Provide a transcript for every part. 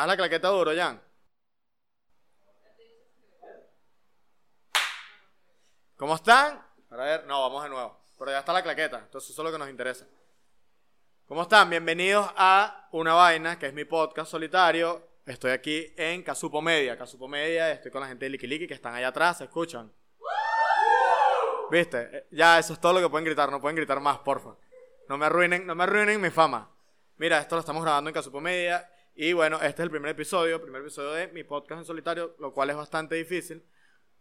Haz la claqueta duro, Jan. ¿Cómo están? A ver, no, vamos de nuevo. Pero ya está la claqueta, entonces eso es lo que nos interesa. ¿Cómo están? Bienvenidos a Una Vaina, que es mi podcast solitario. Estoy aquí en Casupo Media. Casupo Media, estoy con la gente de Likiliki que están allá atrás, ¿se escuchan? ¿Viste? Eh, Ya, eso es todo lo que pueden gritar, no pueden gritar más, porfa. No me arruinen, no me arruinen mi fama. Mira, esto lo estamos grabando en Casupo Media. Y bueno, este es el primer episodio, primer episodio de mi podcast en solitario, lo cual es bastante difícil.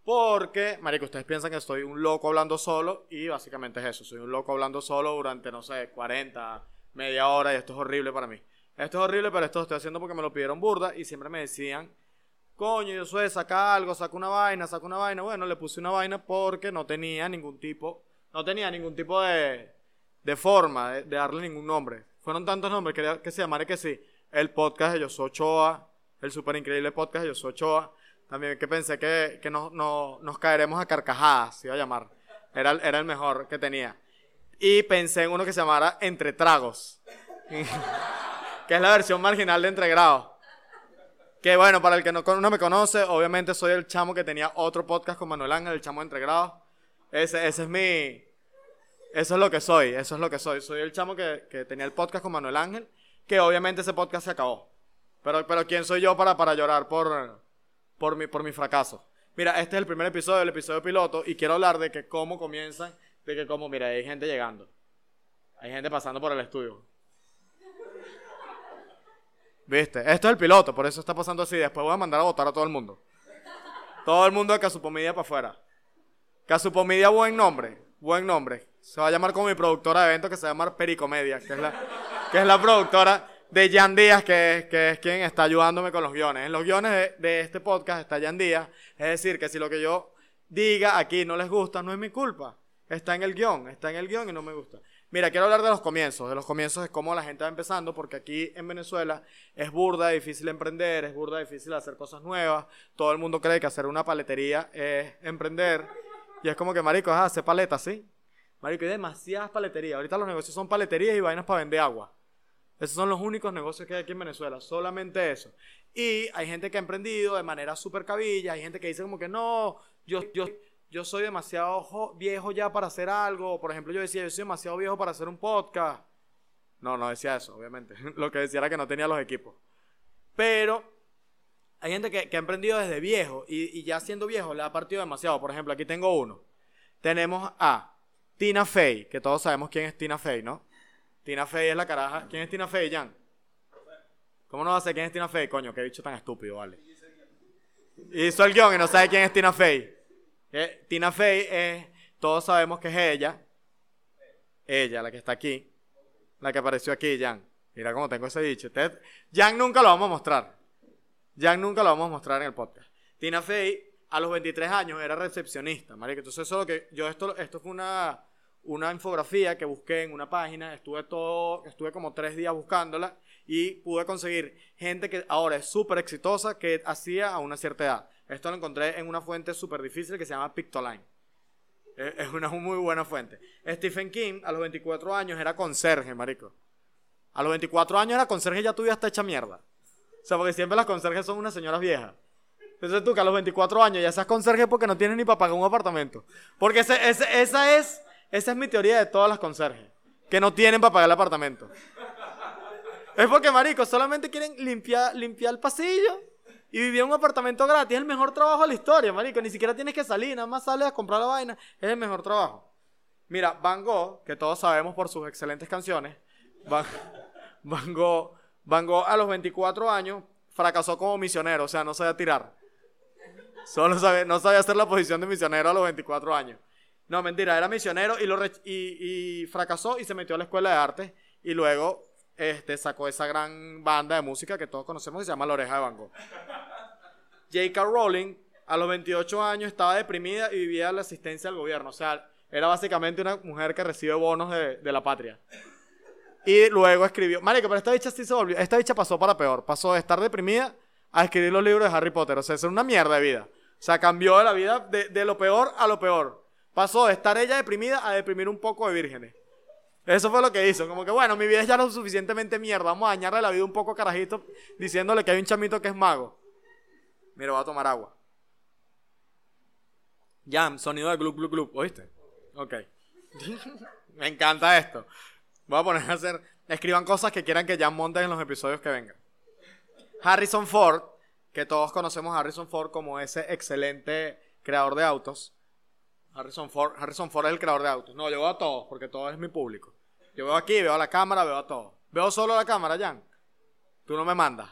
Porque, marico, ustedes piensan que soy un loco hablando solo y básicamente es eso. Soy un loco hablando solo durante, no sé, 40, media hora y esto es horrible para mí. Esto es horrible, pero esto lo estoy haciendo porque me lo pidieron burda y siempre me decían, coño, yo soy, saca algo, saca una vaina, saca una vaina. Bueno, le puse una vaina porque no tenía ningún tipo, no tenía ningún tipo de, de forma de, de darle ningún nombre. Fueron tantos nombres que, que se llamara que sí. El podcast de Josué Ochoa, el súper increíble podcast de Josué Ochoa. También que pensé que, que no, no- nos caeremos a carcajadas, se iba a llamar. Era, era el mejor que tenía. Y pensé en uno que se llamara Entre Tragos. que es la versión marginal de Entre Grados. Que bueno, para el que no, no me conoce, obviamente soy el chamo que tenía otro podcast con Manuel Ángel, el chamo de Entre Grados. Ese, ese es mi... Eso es lo que soy, eso es lo que soy. Soy el chamo que, que tenía el podcast con Manuel Ángel, que obviamente ese podcast se acabó. Pero, pero ¿quién soy yo para, para llorar por, por, mi, por fracaso? Mira, este es el primer episodio, el episodio piloto, y quiero hablar de que cómo comienzan, de que cómo, mira, hay gente llegando. Hay gente pasando por el estudio. ¿Viste? Esto es el piloto, por eso está pasando así. Después voy a mandar a votar a todo el mundo. Todo el mundo de Casupomedia para afuera. Casupomedia, buen nombre. Buen nombre. Se va a llamar como mi productora de eventos que se va a llamar Pericomedia, que es la, que es la productora de Jan Díaz, que es, que es quien está ayudándome con los guiones. En los guiones de, este podcast está Jan Díaz. Es decir, que si lo que yo diga aquí no les gusta, no es mi culpa. Está en el guion, está en el guion y no me gusta. Mira, quiero hablar de los comienzos, de los comienzos de cómo la gente va empezando, porque aquí en Venezuela es burda difícil emprender, es burda difícil hacer cosas nuevas. Todo el mundo cree que hacer una paletería es emprender. Y es como que, marico, ah, hacer paletas, ¿sí? Marico, hay demasiadas paleterías. Ahorita los negocios son paleterías y vainas para vender agua. Esos son los únicos negocios que hay aquí en Venezuela, solamente eso. Y hay gente que ha emprendido de manera súper cabilla, hay gente que dice como que no, yo, yo, yo soy demasiado jo- viejo ya para hacer algo. Por ejemplo, yo decía, yo soy demasiado viejo para hacer un podcast. No, no decía eso, obviamente. Lo que decía era que no tenía los equipos. Pero hay gente que, que ha emprendido desde viejo y, y ya siendo viejo le ha partido demasiado. Por ejemplo, aquí tengo uno. Tenemos a Tina Fey, que todos sabemos quién es Tina Fey, ¿no? Tina Fey es la caraja. ¿Quién es Tina Fey, Jan? ¿Cómo no va a ser quién es Tina Fey? Coño, qué bicho tan estúpido, vale. Hizo el guion y no sabe quién es Tina Fey. Eh, Tina Fey es, todos sabemos que es ella. Ella, la que está aquí. La que apareció aquí, Jan. Mira cómo tengo ese bicho. Jan nunca lo vamos a mostrar. Jan nunca lo vamos a mostrar en el podcast. Tina Fey, a los 23 años, era recepcionista, marico. Entonces, eso es lo que... Yo esto, esto fue una, una infografía que busqué en una página. Estuve todo... Estuve como tres días buscándola. Y pude conseguir gente que ahora es súper exitosa que hacía a una cierta edad. Esto lo encontré en una fuente súper difícil que se llama Pictoline. Es es una muy buena fuente. Stephen King, a los 24 años, era conserje, marico. A los 24 años era conserje y ya tu vida está hecha mierda. O sea, porque siempre las conserjes son unas señoras viejas. Entonces tú que a los 24 años ya seas conserje porque no tienes ni para pagar un apartamento. Porque ese- ese- esa, es, esa es mi teoría de todas las conserjes. Que no tienen para pagar el apartamento. Es porque, marico, solamente quieren limpiar, limpiar el pasillo y vivir en un apartamento gratis. Es el mejor trabajo de la historia, marico. Ni siquiera tienes que salir, nada más sales a comprar la vaina. Es el mejor trabajo. Mira, Van Gogh, que todos sabemos por sus excelentes canciones, Van, Van Gogh, Van Gogh a los 24 años fracasó como misionero, o sea, no sabía tirar. Solo sabe- no sabía hacer la posición de misionero a los 24 años. No, mentira, era misionero y, lo y, fracasó y se metió a la escuela de arte y luego este, sacó esa gran banda de música que todos conocemos que se llama La Oreja de Van Gogh. J.K. Rowling a los 28 años estaba deprimida y vivía la asistencia del gobierno. O sea, era básicamente una mujer que recibe bonos de, la patria. Y luego escribió. Marico, pero esta bicha sí se volvió. Esta bicha pasó para peor. Pasó de estar deprimida a escribir los libros de Harry Potter. O sea, es una mierda de vida. O sea, cambió de la vida de, de lo peor a lo peor. Pasó de estar ella deprimida a deprimir un poco de vírgenes. Eso fue lo que hizo. Como que, bueno, mi vida es ya lo suficientemente mierda. Vamos a dañarle la vida un poco carajito diciéndole que hay un chamito que es mago. Mira, voy a tomar agua. Jam, sonido de glup, glup, glup. ¿Oíste? Ok. Me encanta esto. Voy a poner a hacer. Escriban cosas que quieran que Jam monte en los episodios que vengan. Harrison Ford, que todos conocemos a Harrison Ford como ese excelente creador de autos. Harrison Ford, Harrison Ford es el creador de autos. No, yo veo a todos, porque todo es mi público. Yo veo aquí, veo a la cámara, veo a todos. Veo solo la cámara, Jan. Tú no me mandas.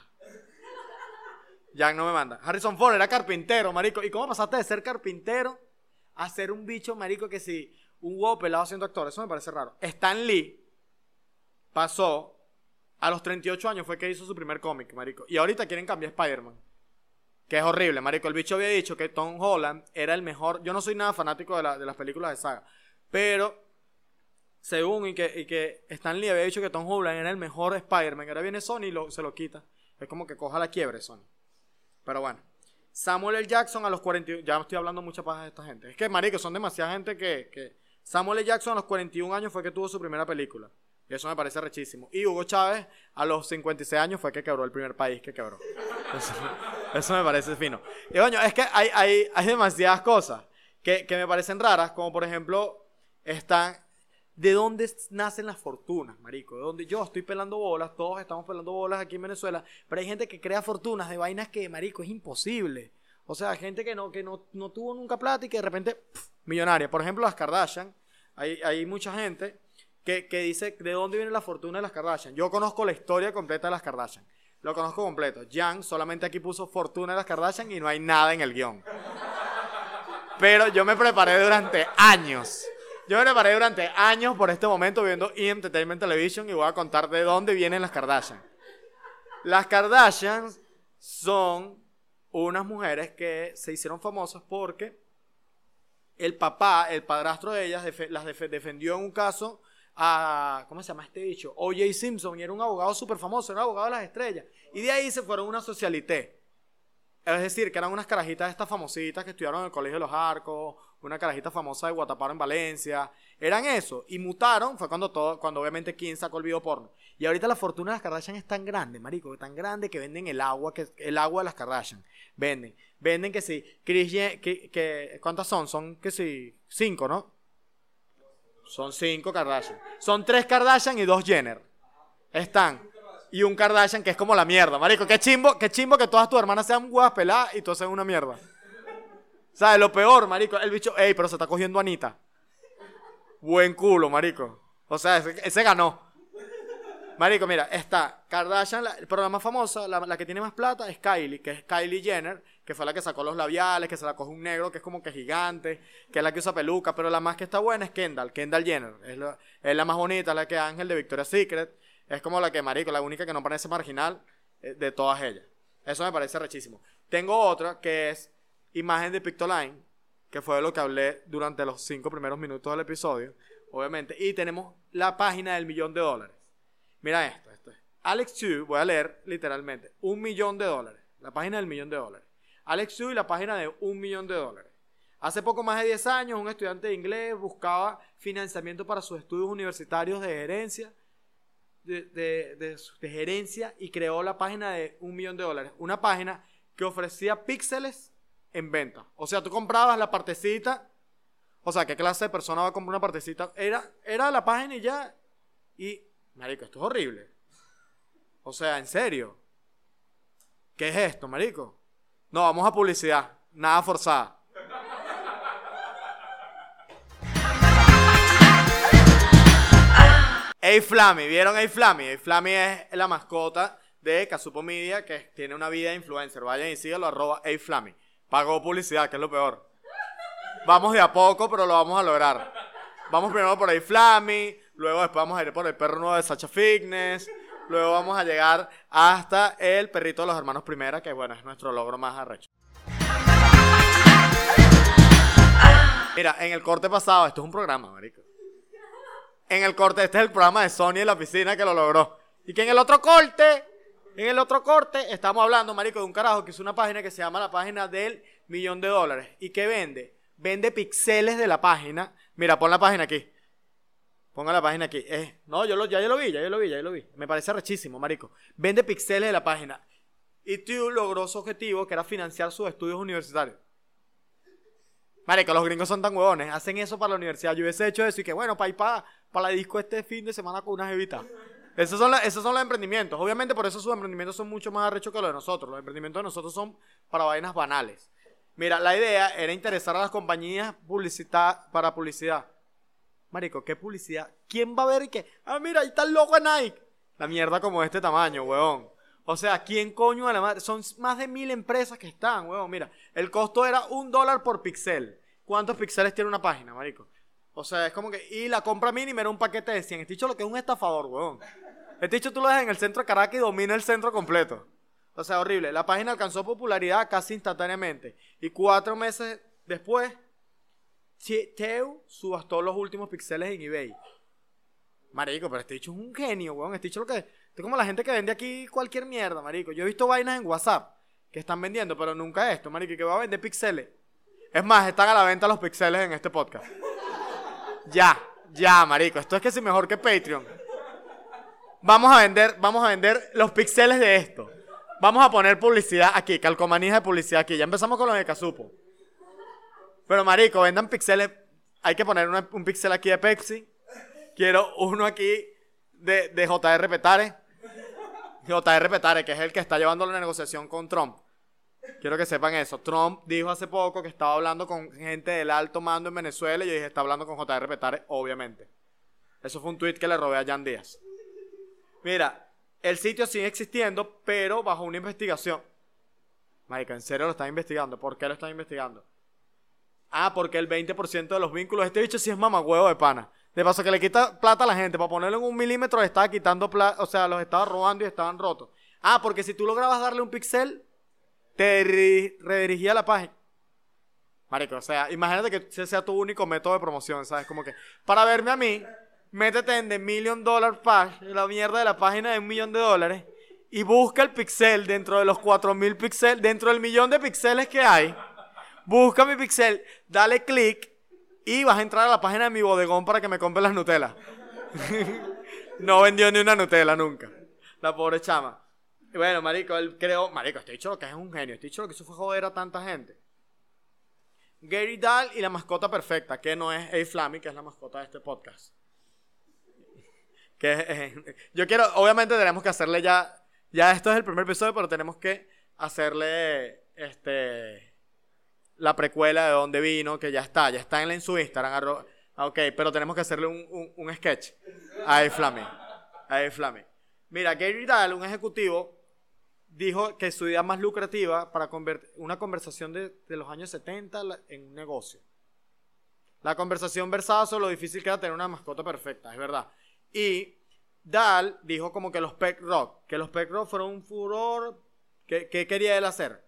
Jan no me manda. Harrison Ford era carpintero, marico. ¿Y cómo pasaste de ser carpintero a ser un bicho, marico, que si un huevo pelado siendo actor? Eso me parece raro. Stan Lee pasó a los 38 años fue que hizo su primer cómic, marico. Y ahorita quieren cambiar Spider-Man. Que es horrible, marico. El bicho había dicho que Tom Holland era el mejor. Yo no soy nada fanático de, las películas de saga. Pero, según y que, y que Stan había dicho que Tom Holland era el mejor Spider-Man. Ahora viene Sony y se lo quita. Es como que coja la quiebre Sony. Pero bueno. Samuel L. Jackson a los 41. Ya estoy hablando mucha paja de esta gente. Es que, marico, son demasiada gente que, que. Samuel L. Jackson a los 41 años fue que tuvo su primera película. Y eso me parece rechísimo. Y Hugo Chávez, a los 56 años, fue que quebró el primer país que quebró. Eso, me parece fino. Y coño, es que hay, hay, hay demasiadas cosas que, que, me parecen raras, como por ejemplo, están. ¿De dónde nacen las fortunas, marico? De dónde yo estoy pelando bolas, todos estamos pelando bolas aquí en Venezuela, pero hay gente que crea fortunas de vainas que, marico, es imposible. O sea, gente que no, que no, no tuvo nunca plata y que de repente, millonaria. Por ejemplo, las Kardashian. Hay, hay mucha gente que, dice de dónde viene la fortuna de las Kardashian. Yo conozco la historia completa de las Kardashian. Lo conozco completo. Jan solamente aquí puso fortuna de las Kardashian y no hay nada en el guion. Pero yo me preparé durante años. Yo me preparé durante años por este momento viendo E! Entertainment Television y voy a contar de dónde vienen las Kardashian. Las Kardashian son unas mujeres que se hicieron famosas porque el papá, el padrastro de ellas, las defendió en un caso ¿cómo se llama este dicho? O.J. Simpson, y era un abogado súper famoso, era un abogado de las estrellas. Y de ahí se fueron una socialité. Es decir, que eran unas carajitas estas famositas que estudiaron en el Colegio de los Arcos, una carajita famosa de Guataparo en Valencia. Eran eso. Y mutaron, fue cuando todo, cuando obviamente Kim sacó el video porno. Y ahorita la fortuna de las Kardashian es tan grande, marico, tan grande que venden el agua, que el agua de las Kardashian. Venden. Venden que sí. Chris, que, ¿cuántas son? Son que sí, cinco, ¿no? Son cinco Kardashian. Son tres Kardashian y dos Jenner. Están. Y un Kardashian que es como la mierda, marico. Qué chimbo, qué chimbo que todas tus hermanas sean huevas peladas y todas sean una mierda. ¿Sabes? Lo peor, marico. El bicho, ey, pero se está cogiendo Anita. Buen culo, marico. O sea, ese, ganó. Marico, mira, está Kardashian, el programa más famosa, la, la, que tiene más plata es Kylie, que es Kylie Jenner, que fue la que sacó los labiales, que se la coge un negro que es como que gigante, que es la que usa peluca, pero la más que está buena es Kendall, Kendall Jenner. Es la, más bonita, la que Ángel de Victoria's Secret. Es como la que, marico, la única que no parece marginal eh, de todas ellas. Eso me parece rechísimo. Tengo otra que es imagen de Pictoline, que fue de lo que hablé durante los cinco primeros minutos del episodio, obviamente. Y tenemos la página del millón de dólares. Mira esto, esto es. Alex Chu, voy a leer literalmente, un millón de dólares. La página del millón de dólares. Alex y la página de un millón de dólares. Hace poco más de 10 años, un estudiante de inglés buscaba financiamiento para sus estudios universitarios de gerencia, de, gerencia y creó la página de un millón de dólares. Una página que ofrecía píxeles en venta. O sea, tú comprabas la partecita. O sea, ¿qué clase de persona va a comprar una partecita? Era, era la página y ya. Y, marico, esto es horrible. O sea, en serio. ¿Qué es esto, marico? No, vamos a publicidad. Nada forzada. Hey Flammy, ¿vieron Hey Flammy? Hey Flammy es la mascota de Casupo Media que tiene una vida de influencer. Vayan y síganlo, arroba Hey Flammy. Pagó publicidad, que es lo peor. Vamos de a poco, pero lo vamos a lograr. Vamos primero por Hey Flammy, luego después vamos a ir por el perro nuevo de Sacha Fitness, Luego vamos a llegar hasta el perrito de los hermanos Primera, que bueno, es nuestro logro más arrecho. Mira, en el corte pasado, esto es un programa, marico. En el corte, este es el programa de Sony en la piscina que lo logró. Y que en el otro corte, en el otro corte, estamos hablando, marico, de un carajo que hizo una página que se llama la página del millón de dólares. ¿Y qué vende? Vende pixeles de la página. Mira, pon la página aquí. Ponga la página aquí. Eh, no, yo ya yo lo vi, ya yo lo vi, ya yo lo vi. Me parece rechísimo, marico. Vende pixeles de la página. Y tú logró su objetivo, que era financiar sus estudios universitarios. Marico, los gringos son tan huevones. Hacen eso para la universidad. Yo hubiese hecho eso y que, bueno, para ir para, la disco este fin de semana con unas evitas. Esos son, esos son los emprendimientos. Obviamente por eso sus emprendimientos son mucho más arrechos que los de nosotros. Los emprendimientos de nosotros son para vainas banales. Mira, la idea era interesar a las compañías para publicidad. Marico, ¿qué publicidad? ¿Quién va a ver y qué? Ah, mira, ahí está el logo de Nike. La mierda como de este tamaño, huevón. O sea, ¿quién coño a la madre? Son más de mil empresas que están, huevón. Mira, el costo era un dólar por pixel. ¿Cuántos píxeles tiene una página, marico? O sea, es como que... Y la compra mínima era un paquete de 100. Este dicho lo que es un estafador, huevón. Este dicho tú lo dejas en el centro de Caracas y domina el centro completo. O sea, horrible. La página alcanzó popularidad casi instantáneamente. Y cuatro meses después, Teo subastó los últimos píxeles en eBay. Marico, pero este dicho es un genio, weón. Este dicho lo que. es como la gente que vende aquí cualquier mierda, marico. Yo he visto vainas en WhatsApp que están vendiendo, pero nunca esto, marico. Que va a vender píxeles. Es más, están a la venta los píxeles en este podcast. Ya, ya, marico. Esto es que es mejor que Patreon. Vamos a vender, vamos a vender los píxeles de esto. Vamos a poner publicidad aquí, calcomanías de publicidad aquí. Ya empezamos con los de Casupo. Pero marico, vendan pixeles. Hay que poner un pixel aquí de Pepsi. Quiero uno aquí de, de JR Petare. JR Petare, que es el que está llevando la negociación con Trump. Quiero que sepan eso. Trump dijo hace poco que estaba hablando con gente del alto mando en Venezuela y yo dije, está hablando con JR Petare, obviamente. Eso fue un tweet que le robé a Jan Díaz. Mira, el sitio sigue existiendo, pero bajo una investigación. Marica, ¿en serio lo están investigando? ¿Por qué lo están investigando? Ah, porque el 20% de los vínculos, este bicho sí es mamagüevo de pana. De paso que le quita plata a la gente, para ponerlo en un milímetro, estaba quitando plata, o sea, los estaba robando y estaban rotos. Ah, porque si tú lograbas darle un pixel, te redirigía la página. Marico, o sea, imagínate que ese sea tu único método de promoción, ¿sabes? Como que, para verme a mí, métete en The Million Dollar Page, la mierda de la página de un millón de dólares, y busca el pixel dentro de los 4000 píxeles, dentro del millón de píxeles que hay. Busca mi pixel, dale clic y vas a entrar a la página de mi bodegón para que me compre las Nutella. no vendió ni una Nutella nunca. La pobre chama. Y bueno, marico, él creó, marico, estoy dicho que es un genio, estoy dicho que eso fue joder a tanta gente. Gary Dahl y la mascota perfecta, que no es A Flammy, que es la mascota de este podcast. Que yo quiero, obviamente tenemos que hacerle ya, ya esto es el primer episodio, pero tenemos que hacerle este la precuela de dónde vino, que ya está, ya está en, su Instagram. Ah, ok, pero tenemos que hacerle un, un, sketch a Flammy. A Flammy. Mira, Gary Dahl, un ejecutivo, dijo que su idea más lucrativa para convertir una conversación de, de los años 70 en un negocio. La conversación versaba sobre lo difícil que era tener una mascota perfecta, es verdad. Y Dahl dijo como que los Peck Rock, que los Peck Rock fueron un furor. ¿Qué, quería él hacer?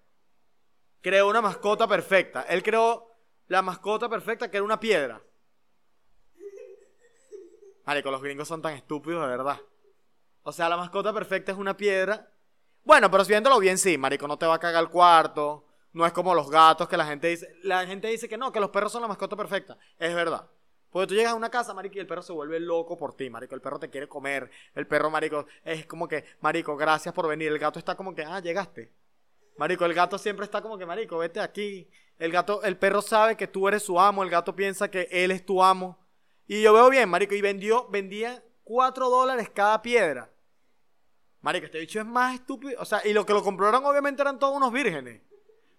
Creó una mascota perfecta. Él creó la mascota perfecta que era una piedra. Marico, los gringos son tan estúpidos, de verdad. O sea, la mascota perfecta es una piedra. Bueno, pero si viéndolo bien, sí, marico, no te va a cagar el cuarto. No es como los gatos que la gente dice. La gente dice que no, que los perros son la mascota perfecta. Es verdad. Porque tú llegas a una casa, marico, y el perro se vuelve loco por ti, marico. El perro te quiere comer. El perro, marico, es como que, marico, gracias por venir. El gato está como que, ah, llegaste. Marico, el gato siempre está como que, marico, vete aquí. El gato, el perro sabe que tú eres su amo. El gato piensa que él es tu amo. Y yo veo bien, marico, y vendió, vendía 4 dólares cada piedra. Marico, este bicho es más estúpido. O sea, y lo que lo compraron obviamente eran todos unos vírgenes.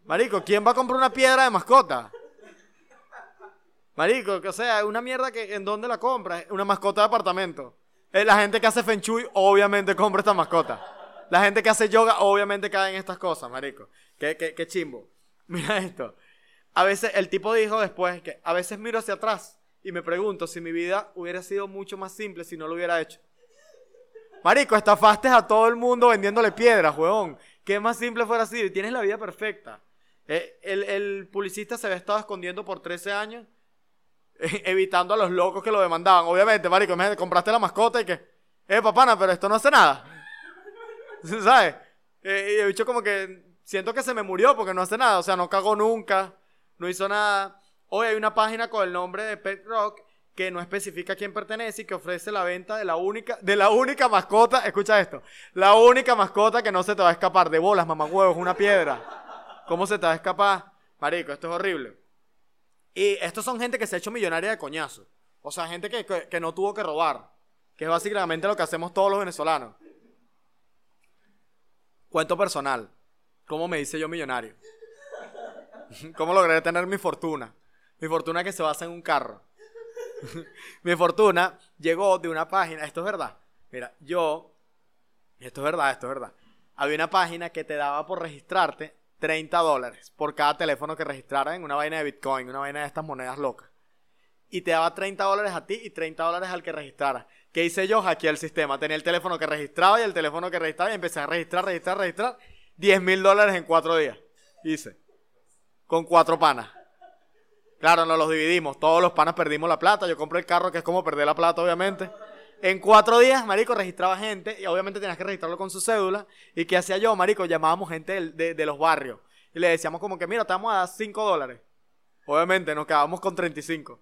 Marico, ¿quién va a comprar una piedra de mascota? Marico, o sea, una mierda que en dónde la compras, una mascota de apartamento. Eh, la gente que hace Feng Shui obviamente compra esta mascota. La gente que hace yoga obviamente cae en estas cosas, marico. Qué, qué, qué chimbo. Mira esto. A veces el tipo dijo después que a veces miro hacia atrás y me pregunto si mi vida hubiera sido mucho más simple si no lo hubiera hecho. Marico, estafaste a todo el mundo vendiéndole piedras, huevón. Qué más simple fuera así. Tienes la vida perfecta. Eh, el, el publicista se había estado escondiendo por 13 años evitando a los locos que lo demandaban. Obviamente, marico, compraste la mascota y que, eh, papana, pero esto no hace nada. ¿Sabes? Eh, y he dicho como que siento que se me murió porque no hace nada. O sea, no cagó nunca, no hizo nada. Hoy hay una página con el nombre de Pet Rock que no especifica a quién pertenece y que ofrece la venta de la única, de la única mascota, escucha esto, la única mascota que no se te va a escapar, de bolas, mamagüevos, una piedra. ¿Cómo se te va a escapar? Marico, esto es horrible. Y estos son gente que se ha hecho millonaria de coñazo. O sea, gente que, que, que no tuvo que robar. Que es básicamente lo que hacemos todos los venezolanos. Cuento personal. ¿Cómo me hice yo millonario? ¿Cómo logré tener mi fortuna? Mi fortuna que se basa en un carro. mi fortuna llegó de una página, esto es verdad. Mira, yo, esto es verdad, esto es verdad. Había una página que te daba por registrarte 30 dólares por cada teléfono que registrara en una vaina de Bitcoin, una vaina de estas monedas locas. Y te daba 30 dólares a ti y 30 dólares al que registrara. ¿Qué hice yo? Hackeé el sistema. Tenía el teléfono que registraba y el teléfono que registraba y empecé a registrar, registrar, registrar. 10 mil dólares en cuatro días. Hice. Con cuatro panas. Claro, nos los dividimos. Todos los panas perdimos la plata. Yo compré el carro, que es como perder la plata, obviamente. En cuatro días, marico, registraba gente y obviamente tenías que registrarlo con su cédula. ¿Y qué hacía yo, marico? Llamábamos gente de, de, los barrios. Y le decíamos como que, mira, te vamos a dar 5 dólares. Obviamente, nos quedábamos con 35.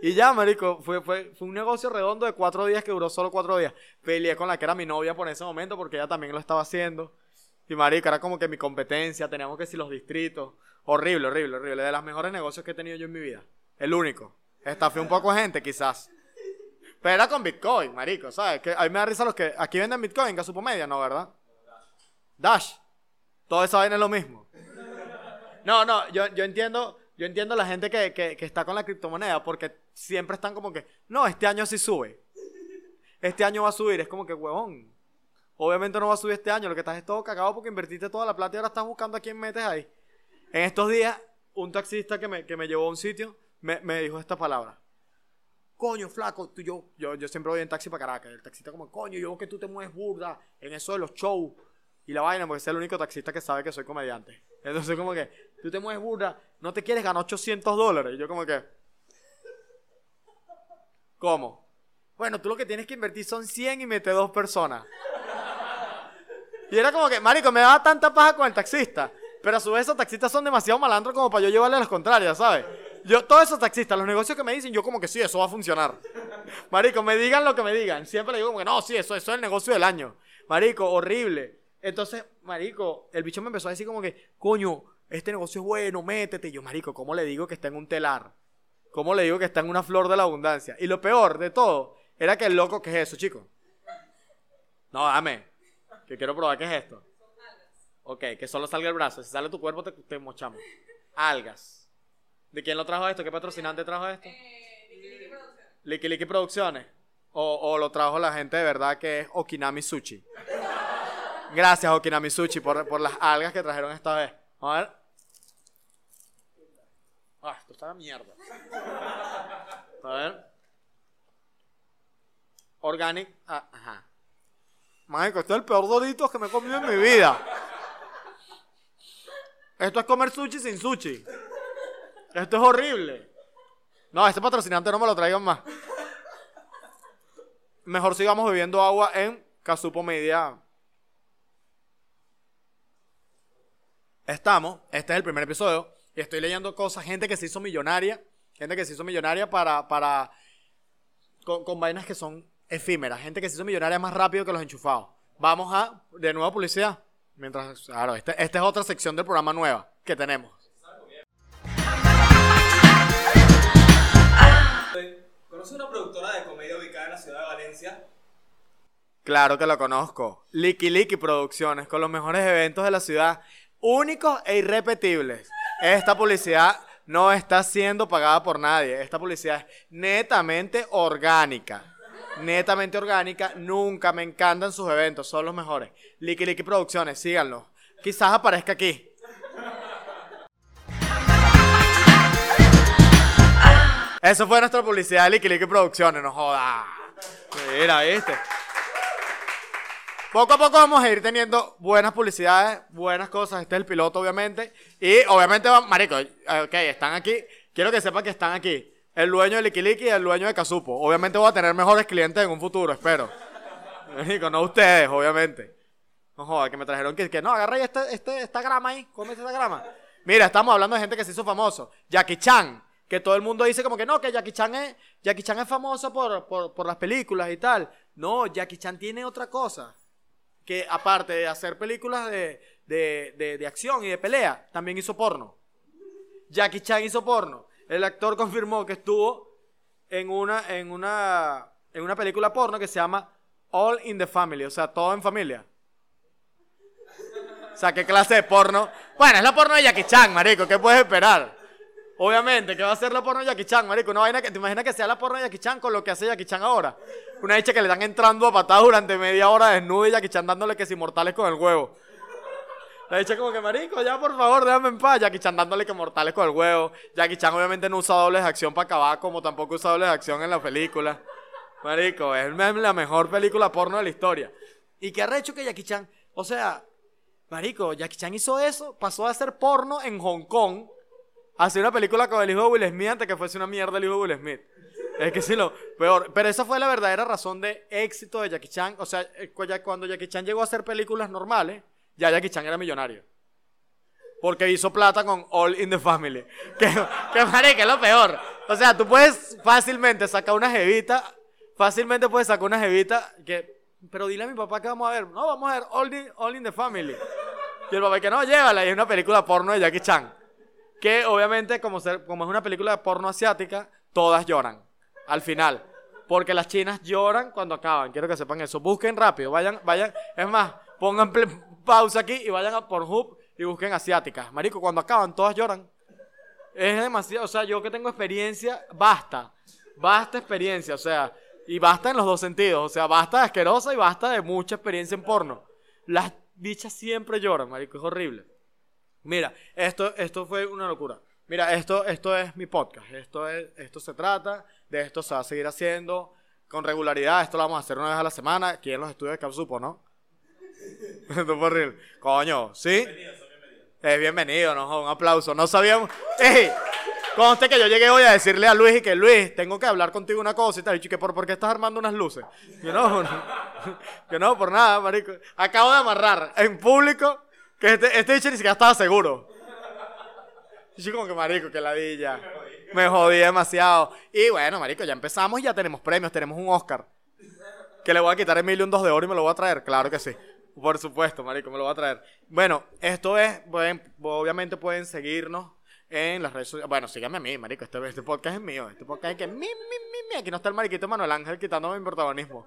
Y ya, marico, fue, fue, fue un negocio redondo de cuatro días que duró solo cuatro días. Peleé con la que era mi novia por ese momento porque ella también lo estaba haciendo. Y marico, era como que mi competencia, teníamos que decir los distritos. Horrible, horrible, horrible. De los mejores negocios que he tenido yo en mi vida. El único. Estafé un poco gente, quizás. Pero era con Bitcoin, marico, ¿sabes? Que a me da risa los que aquí venden Bitcoin, que Media, ¿no, verdad? Dash. Todo esa vaina es lo mismo. No, no, yo, yo entiendo, yo entiendo la gente que, que, que, está con la criptomoneda porque siempre están como que, no, este año sí sube. Este año va a subir. Es como que, huevón. Obviamente no va a subir este año. Lo que estás es todo cagado porque invertiste toda la plata y ahora estás buscando a quién metes ahí. En estos días, un taxista que me, que me llevó a un sitio me, me dijo esta palabra coño, flaco, tú, yo, yo, yo siempre voy en taxi para Caracas. El taxista como, coño, yo que tú te mueves burda en eso de los shows y la vaina, porque es el único taxista que sabe que soy comediante. Entonces, como que, tú te mueves burda, no te quieres ganar 800 dólares. Y yo, como que, ¿cómo? Bueno, tú lo que tienes que invertir son 100 y mete dos personas. Y era como que, marico, me daba tanta paja con el taxista. Pero a su vez esos taxistas son demasiado malandros como para yo llevarle a las contrarias, ¿sabes? Yo, todos esos taxistas, los negocios que me dicen, yo como que sí, eso va a funcionar. Marico, me digan lo que me digan. Siempre le digo como que no, sí, eso, eso es el negocio del año. Marico, horrible. Entonces, marico, el bicho me empezó a decir como que, coño, este negocio es bueno, métete. Y yo, marico, ¿cómo le digo que está en un telar? ¿Cómo le digo que está en una flor de la abundancia? Y lo peor de todo era que el loco, ¿qué es eso, chico? No, dame. Que quiero probar qué es esto. Ok, que solo salga el brazo. Si sale tu cuerpo, te, te mochamos. Algas. ¿De quién lo trajo esto? ¿Qué patrocinante trajo esto? Eh, Liki Liki Producciones. O, o, lo trajo la gente de verdad que es Okinami Sushi. Gracias, Okinami Sushi, por, por las algas que trajeron esta vez. A ver. Ah, esto está de mierda. A ver. Organic. Ah, ajá. Mágico, este es el peor dorito que me he comido en mi vida. Esto es comer sushi sin sushi. Esto es horrible. No, este patrocinante no me lo traigan más. Mejor sigamos bebiendo agua en Casupo Media. Estamos, este es el primer episodio, estoy leyendo cosas, gente que se hizo millonaria, gente que se hizo millonaria para, para, con, vainas que son efímeras, gente que se hizo millonaria más rápido que los enchufados. Vamos a, de nuevo, publicidad. Mientras, claro, este, esta es otra sección del programa nueva que tenemos. ¿Conoce una productora de comedia ubicada en la ciudad de Valencia? Claro que lo conozco. Liki Liki Producciones, con los mejores eventos de la ciudad, únicos e irrepetibles. Esta publicidad no está siendo pagada por nadie. Esta publicidad es netamente orgánica. Netamente orgánica. Nunca me encantan sus eventos. Son los mejores. Liki Liki Producciones, síganlo. Quizás aparezca aquí. Eso fue nuestra publicidad de Licky Producciones, no joda. Mira, ¿viste? Poco a poco vamos a ir teniendo buenas publicidades, buenas cosas. Este es el piloto, obviamente. Y obviamente, marico, ok, están aquí. Quiero que sepan que están aquí. El dueño de Licky y el dueño de Casupo. Obviamente voy a tener mejores clientes en un futuro, espero. Marico, no ustedes, obviamente. No joda, que me trajeron que, que no, agarra ahí este, este, esta grama ahí, come esta grama. Mira, estamos hablando de gente que se hizo famoso. Jackie Chan Que todo el mundo dice como que no, que Jackie Chan es, Jackie Chan es famoso por, por, por las películas y tal. No, Jackie Chan tiene otra cosa. Que aparte de hacer películas de, de, de, acción y de pelea, también hizo porno. Jackie Chan hizo porno. El actor confirmó que estuvo en una, en una, en una película porno que se llama All in the Family, o sea, todo en familia. O sea, ¿qué clase de porno? Bueno, es la porno de Jackie Chan, marico, ¿qué puedes esperar? Obviamente, ¿qué va a ser la porno de Jackie Chan, marico? Una vaina que, ¿te imaginas que sea la porno de Jackie Chan con lo que hace Jackie Chan ahora? Una hecha que le están entrando a patadas durante media hora desnudo y Jackie Chan dándole que si mortales con el huevo. La hecha como que, marico, ya por favor, déjame en paz. Jackie Chan dándole que mortales con el huevo. Jackie Chan obviamente no usa dobles de acción para acabar, como tampoco usa dobles de acción en la película. Marico, es la mejor película porno de la historia. ¿Y qué ha hecho que Jackie Chan? O sea, Marico, Jackie Chan hizo eso, pasó a hacer porno en Hong Kong, hacer una película con el hijo de Will Smith antes que fuese una mierda el hijo de Will Smith. Es que sí, lo peor. Pero esa fue la verdadera razón de éxito de Jackie Chan. O sea, eh, cuando Jackie Chan llegó a hacer películas normales, ya Jackie Chan era millonario. Porque hizo plata con All in the Family. Que, que marico, es lo peor. O sea, tú puedes fácilmente sacar una jevita, fácilmente puedes sacar una jevita que pero dile a mi papá que vamos a ver. No, vamos a ver All in, All in the Family. Y el papá que no, llévala. Y es una película porno de Jackie Chan. Que obviamente, como, ser, como es una película de porno asiática, todas lloran. Al final. Porque las chinas lloran cuando acaban. Quiero que sepan eso. Busquen rápido. Vayan, vayan. Es más, pongan pausa aquí y vayan a Pornhub y busquen asiáticas. Marico, cuando acaban, todas lloran. Es demasiado. O sea, yo que tengo experiencia, basta. Basta experiencia. O sea, y basta en los dos sentidos. O sea, basta de asquerosa y basta de mucha experiencia en porno. Las bichas siempre lloran, marico. Es horrible. Mira, esto, esto fue una locura. Mira, esto, esto es mi podcast. Esto, es, esto se trata. De esto se va a seguir haciendo con regularidad. Esto lo vamos a hacer una vez a la semana. Aquí en los estudios de Capsupo, ¿no? esto fue horrible. Coño, ¿sí? Bienvenido, Es bienvenido, ¿no? Un aplauso. No sabíamos. ¡Ey! Conste que yo llegué hoy a decirle a Luis y que Luis, tengo que hablar contigo una cosa y tal. Y que por, qué estás armando unas luces. Que no, que no, por nada, marico. Acabo de amarrar en público que este, este dicho ni siquiera estaba seguro. Y yo como que marico, que ladilla. Me jodí demasiado. Y bueno, marico, ya empezamos y ya tenemos premios, tenemos un Oscar. Que le voy a quitar Emilio un 2 de oro y me lo voy a traer, claro que sí. Por supuesto, marico, me lo voy a traer. Bueno, esto es, obviamente pueden seguirnos en las redes sociales. Bueno, síganme a mí, marico. Este, este, podcast es mío. Este podcast es que mi, mi, mi, mi. Aquí no está el mariquito Manuel Ángel quitándome mi protagonismo.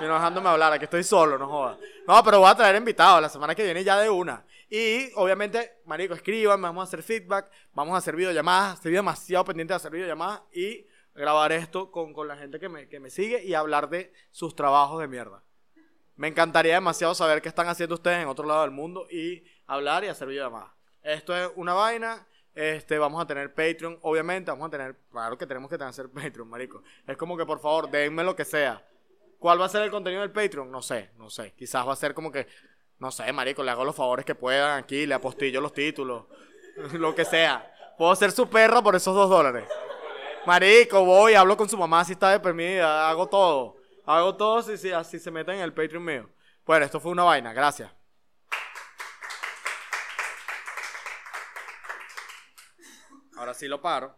Y no dejándome hablar. Aquí estoy solo, no jodas. No, pero voy a traer invitados la semana que viene ya de una. Y obviamente, marico, escriban, vamos a hacer feedback, vamos a hacer videollamadas. Estoy demasiado pendiente de hacer videollamadas y grabar esto con, con la gente que me, que me sigue y hablar de sus trabajos de mierda. Me encantaría demasiado saber qué están haciendo ustedes en otro lado del mundo y hablar y hacer videollamadas. Esto es una vaina este, vamos a tener Patreon, obviamente, vamos a tener, claro que tenemos que tener Patreon, marico. Es como que por favor, denme lo que sea. ¿Cuál va a ser el contenido del Patreon? No sé, no sé. Quizás va a ser como que, no sé, marico, le hago los favores que puedan aquí, le apostillo los títulos, lo que sea. Puedo ser su perra por esos dos dólares. Marico, voy, hablo con su mamá si está deprimida, hago todo. Hago todo si, si, así se meten en el Patreon mío. Bueno, esto fue una vaina, gracias. Ahora sí lo paro.